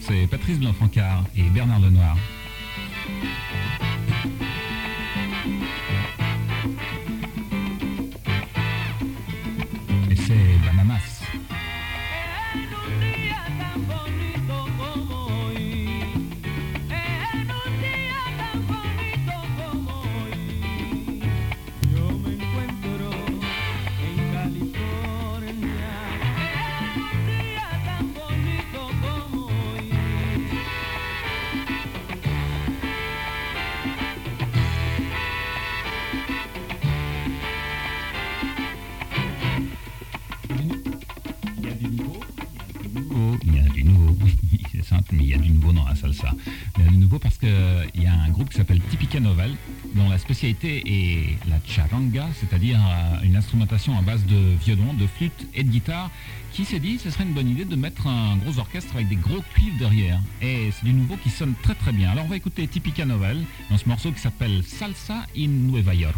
c'est Patrice Blanc-Francard et Bernard Lenoir. Et c'est. En C'est simple, mais il y a du nouveau dans la salsa. Il y a du nouveau parce qu'il y a un groupe qui s'appelle Tipica Novel, dont la spécialité est la charanga, c'est-à-dire euh, une instrumentation à base de violon, de flûte et de guitare, qui s'est dit ce serait une bonne idée de mettre un gros orchestre avec des gros cuivres derrière. Et c'est du nouveau qui sonne très très bien. Alors on va écouter Tipica Novel dans ce morceau qui s'appelle Salsa in Nueva York.